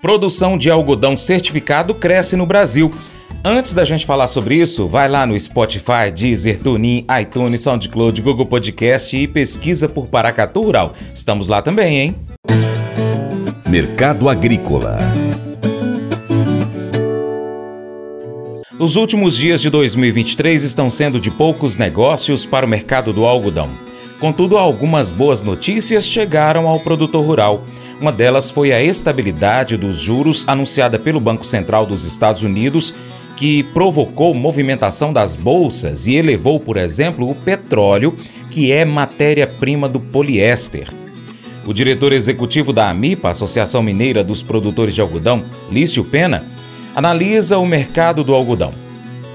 Produção de algodão certificado cresce no Brasil. Antes da gente falar sobre isso, vai lá no Spotify, Deezer, TuneIn, iTunes, SoundCloud, Google Podcast e pesquisa por Paracatu Rural. Estamos lá também, hein? Mercado Agrícola Os últimos dias de 2023 estão sendo de poucos negócios para o mercado do algodão. Contudo, algumas boas notícias chegaram ao produtor rural. Uma delas foi a estabilidade dos juros anunciada pelo Banco Central dos Estados Unidos, que provocou movimentação das bolsas e elevou, por exemplo, o petróleo, que é matéria-prima do poliéster. O diretor executivo da AMIPA, Associação Mineira dos Produtores de Algodão, Lício Pena, analisa o mercado do algodão.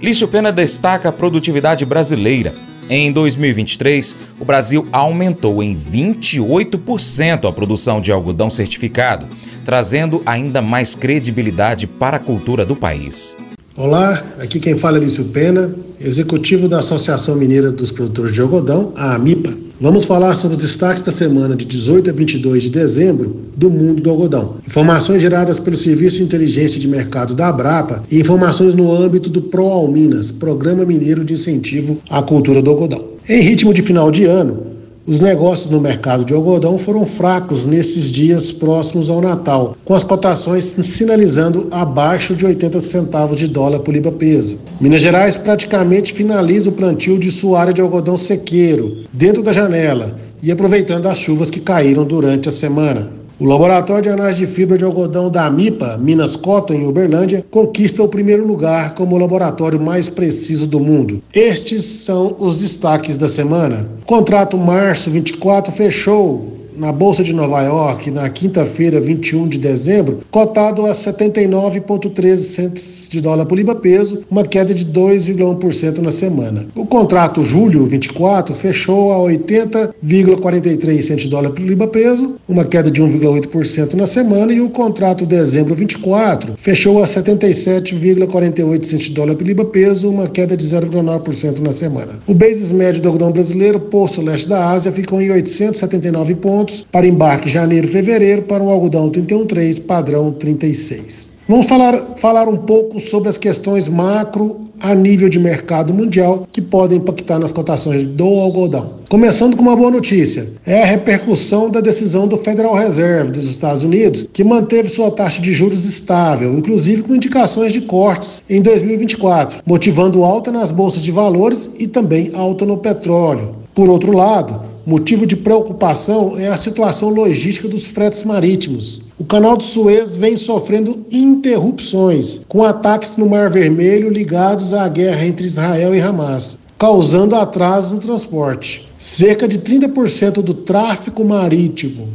Lício Pena destaca a produtividade brasileira em 2023, o Brasil aumentou em 28% a produção de algodão certificado, trazendo ainda mais credibilidade para a cultura do país. Olá, aqui quem fala é Lício Pena, executivo da Associação Mineira dos Produtores de Algodão, a AMIPA. Vamos falar sobre os destaques da semana de 18 a 22 de dezembro do mundo do algodão. Informações geradas pelo Serviço de Inteligência de Mercado da Abrapa e informações no âmbito do ProAlminas, Programa Mineiro de Incentivo à Cultura do Algodão. Em ritmo de final de ano, os negócios no mercado de algodão foram fracos nesses dias próximos ao Natal, com as cotações sinalizando abaixo de 80 centavos de dólar por libra-peso. Minas Gerais praticamente finaliza o plantio de sua área de algodão sequeiro, dentro da janela, e aproveitando as chuvas que caíram durante a semana. O Laboratório de Análise de Fibra de Algodão da AMIPA, Minas Cotton, em Uberlândia, conquista o primeiro lugar como o laboratório mais preciso do mundo. Estes são os destaques da semana. Contrato março 24 fechou na Bolsa de Nova York, na quinta-feira, 21 de dezembro, cotado a 79,13 centos de dólar por libra peso, uma queda de 2,1% na semana. O contrato julho 24 fechou a 80,43 centos de dólar por libra peso, uma queda de 1,8% na semana, e o contrato dezembro 24 fechou a 77,48 centos de dólar por libra peso, uma queda de 0,9% na semana. O basis médio do algodão brasileiro, posto leste da Ásia, ficou em 879 pontos pontos para embarque janeiro fevereiro para o algodão 31,3 padrão 36. Vamos falar, falar um pouco sobre as questões macro a nível de mercado mundial que podem impactar nas cotações do algodão. Começando com uma boa notícia: é a repercussão da decisão do Federal Reserve dos Estados Unidos, que manteve sua taxa de juros estável, inclusive com indicações de cortes em 2024, motivando alta nas bolsas de valores e também alta no petróleo. Por outro lado, Motivo de preocupação é a situação logística dos fretes marítimos. O canal do Suez vem sofrendo interrupções, com ataques no Mar Vermelho ligados à guerra entre Israel e Hamas, causando atraso no transporte. Cerca de 30% do tráfego marítimo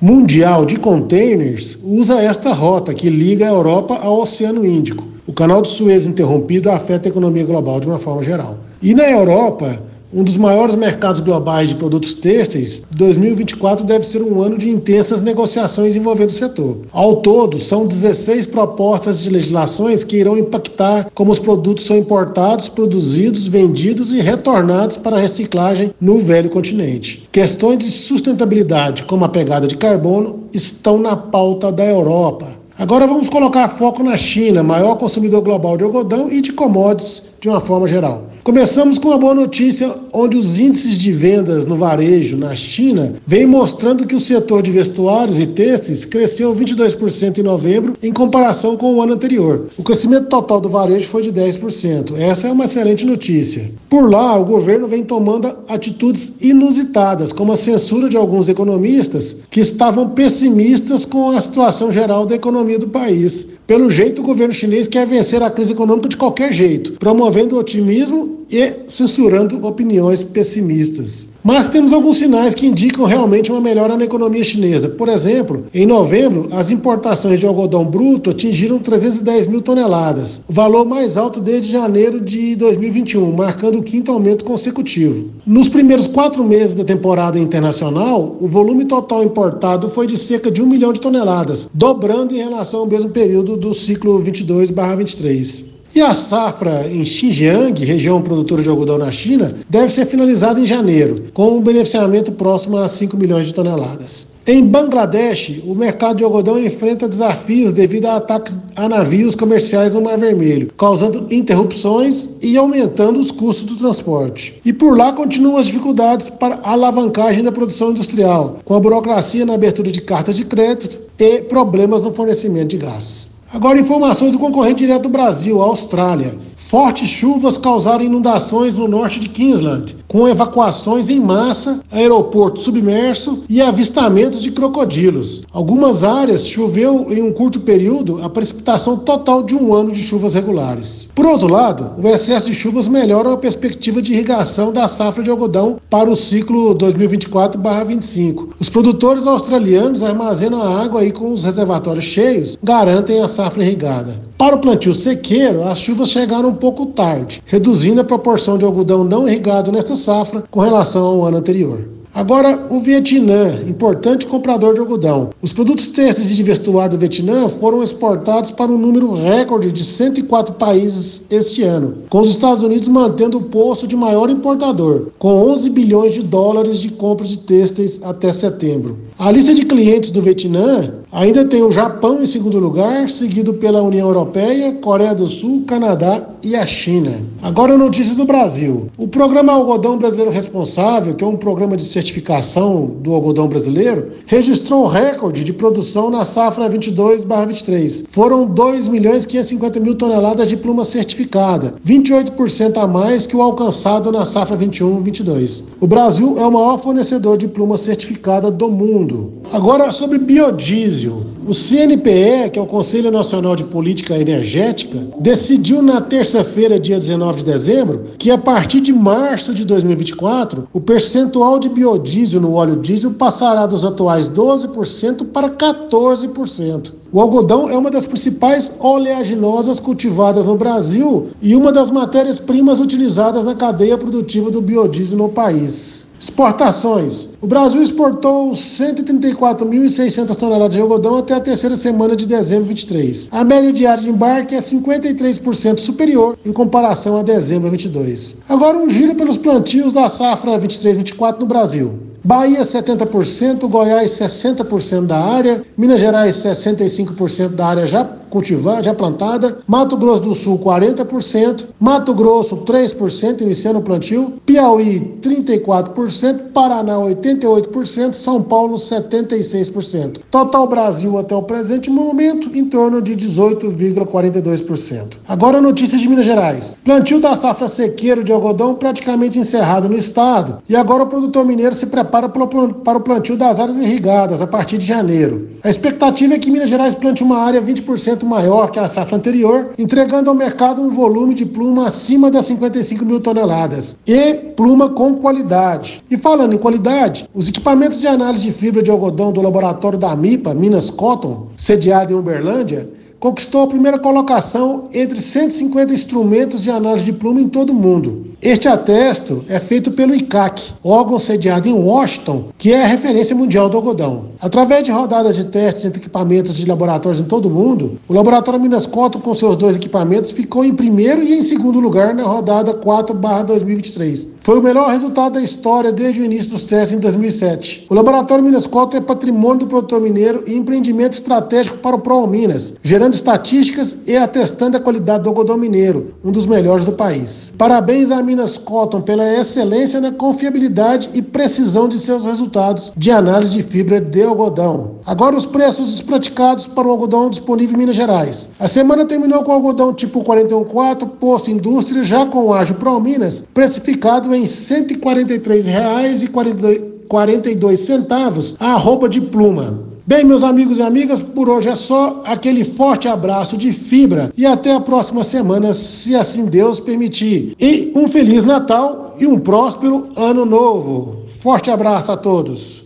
mundial de containers usa esta rota que liga a Europa ao Oceano Índico. O canal do Suez interrompido afeta a economia global de uma forma geral. E na Europa, um dos maiores mercados globais de produtos têxteis, 2024 deve ser um ano de intensas negociações envolvendo o setor. Ao todo, são 16 propostas de legislações que irão impactar como os produtos são importados, produzidos, vendidos e retornados para reciclagem no velho continente. Questões de sustentabilidade, como a pegada de carbono, estão na pauta da Europa. Agora vamos colocar foco na China, maior consumidor global de algodão e de commodities de uma forma geral. Começamos com uma boa notícia, onde os índices de vendas no varejo na China vêm mostrando que o setor de vestuários e têxteis cresceu 22% em novembro em comparação com o ano anterior. O crescimento total do varejo foi de 10%. Essa é uma excelente notícia. Por lá, o governo vem tomando atitudes inusitadas, como a censura de alguns economistas que estavam pessimistas com a situação geral da economia do país. Pelo jeito, o governo chinês quer vencer a crise econômica de qualquer jeito, promovendo otimismo e censurando opiniões pessimistas. Mas temos alguns sinais que indicam realmente uma melhora na economia chinesa. Por exemplo, em novembro, as importações de algodão bruto atingiram 310 mil toneladas, o valor mais alto desde janeiro de 2021, marcando o quinto aumento consecutivo. Nos primeiros quatro meses da temporada internacional, o volume total importado foi de cerca de um milhão de toneladas, dobrando em relação ao mesmo período do ciclo 22/23. E a safra em Xinjiang, região produtora de algodão na China, deve ser finalizada em janeiro, com um beneficiamento próximo a 5 milhões de toneladas. Em Bangladesh, o mercado de algodão enfrenta desafios devido a ataques a navios comerciais no Mar Vermelho, causando interrupções e aumentando os custos do transporte. E por lá continuam as dificuldades para a alavancagem da produção industrial, com a burocracia na abertura de cartas de crédito e problemas no fornecimento de gás. Agora, informações do concorrente direto do Brasil, Austrália. Fortes chuvas causaram inundações no norte de Queensland, com evacuações em massa, aeroporto submerso e avistamentos de crocodilos. Algumas áreas choveu em um curto período a precipitação total de um ano de chuvas regulares. Por outro lado, o excesso de chuvas melhora a perspectiva de irrigação da safra de algodão para o ciclo 2024-25. Os produtores australianos armazenam a água aí com os reservatórios cheios, garantem a safra irrigada. Para o plantio sequeiro, as chuvas chegaram um pouco tarde, reduzindo a proporção de algodão não irrigado nesta safra com relação ao ano anterior. Agora, o Vietnã, importante comprador de algodão. Os produtos têxteis de vestuário do Vietnã foram exportados para um número recorde de 104 países este ano, com os Estados Unidos mantendo o posto de maior importador, com 11 bilhões de dólares de compra de têxteis até setembro. A lista de clientes do Vietnã ainda tem o Japão em segundo lugar, seguido pela União Europeia, Coreia do Sul, Canadá e a China. Agora notícias do Brasil. O programa Algodão Brasileiro Responsável, que é um programa de certificação do algodão brasileiro, registrou um recorde de produção na safra 22/23. Foram 2 milhões 550 mil toneladas de pluma certificada, 28% a mais que o alcançado na safra 21/22. O Brasil é o maior fornecedor de pluma certificada do mundo. Agora, sobre biodiesel. O CNPE, que é o Conselho Nacional de Política Energética, decidiu na terça-feira, dia 19 de dezembro, que a partir de março de 2024, o percentual de biodiesel no óleo diesel passará dos atuais 12% para 14%. O algodão é uma das principais oleaginosas cultivadas no Brasil e uma das matérias-primas utilizadas na cadeia produtiva do biodiesel no país. Exportações. O Brasil exportou 134.600 toneladas de algodão até a terceira semana de dezembro de 23. A média diária de embarque é 53% superior em comparação a dezembro de 22. Agora um giro pelos plantios da safra 23-24 no Brasil. Bahia 70%, Goiás 60% da área, Minas Gerais 65% da área já cultivada, já plantada, Mato Grosso do Sul 40%, Mato Grosso 3% iniciando o plantio, Piauí 34%, Paraná 88%, São Paulo 76%. Total Brasil até o presente momento em torno de 18,42%. Agora notícias de Minas Gerais. Plantio da safra sequeiro de algodão praticamente encerrado no estado e agora o produtor mineiro se prepara para o plantio das áreas irrigadas a partir de janeiro. A expectativa é que Minas Gerais plante uma área 20% maior que a safra anterior, entregando ao mercado um volume de pluma acima das 55 mil toneladas e pluma com qualidade. E falando em qualidade, os equipamentos de análise de fibra de algodão do laboratório da MIPA, Minas Cotton, sediado em Uberlândia, conquistou a primeira colocação entre 150 instrumentos de análise de pluma em todo o mundo. Este atesto é feito pelo ICAC, órgão sediado em Washington, que é a referência mundial do algodão. Através de rodadas de testes entre equipamentos de laboratórios em todo o mundo, o laboratório Minas Cotton, com seus dois equipamentos, ficou em primeiro e em segundo lugar na rodada 4/2023. Foi o melhor resultado da história desde o início dos testes em 2007. O laboratório Minas Cotton é patrimônio do produtor mineiro e empreendimento estratégico para o Pro Minas, gerando estatísticas e atestando a qualidade do algodão mineiro, um dos melhores do país. Parabéns a Minas Cotton pela excelência na confiabilidade e precisão de seus resultados de análise de fibra de algodão. Agora os preços praticados para o algodão disponível em Minas Gerais. A semana terminou com o algodão tipo 414, posto indústria, já com o ágio Pro Minas, precificado em R$ 143,42 centavos a arroba de pluma. Bem, meus amigos e amigas, por hoje é só aquele forte abraço de fibra e até a próxima semana, se assim Deus permitir. E um Feliz Natal e um próspero Ano Novo. Forte abraço a todos.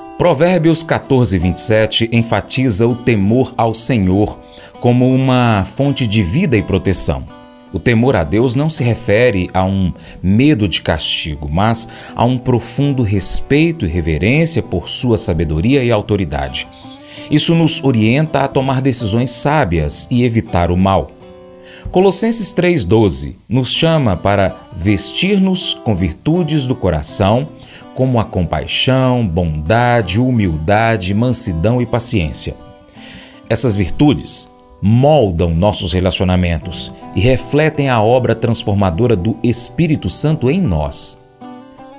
Provérbios 14, 27 enfatiza o temor ao Senhor como uma fonte de vida e proteção. O temor a Deus não se refere a um medo de castigo, mas a um profundo respeito e reverência por sua sabedoria e autoridade. Isso nos orienta a tomar decisões sábias e evitar o mal. Colossenses 3,12 nos chama para vestir-nos com virtudes do coração, como a compaixão, bondade, humildade, mansidão e paciência. Essas virtudes moldam nossos relacionamentos e refletem a obra transformadora do Espírito Santo em nós.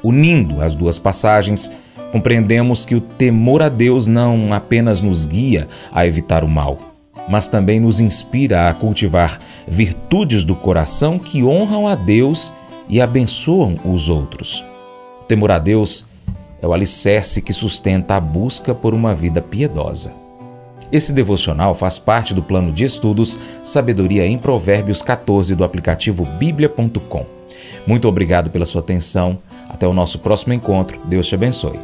Unindo as duas passagens, compreendemos que o temor a Deus não apenas nos guia a evitar o mal, mas também nos inspira a cultivar virtudes do coração que honram a Deus e abençoam os outros. Temor a Deus é o alicerce que sustenta a busca por uma vida piedosa. Esse devocional faz parte do plano de estudos Sabedoria em Provérbios 14 do aplicativo bíblia.com. Muito obrigado pela sua atenção. Até o nosso próximo encontro. Deus te abençoe.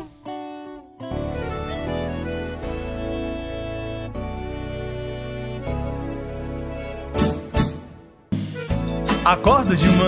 Acordo de manhã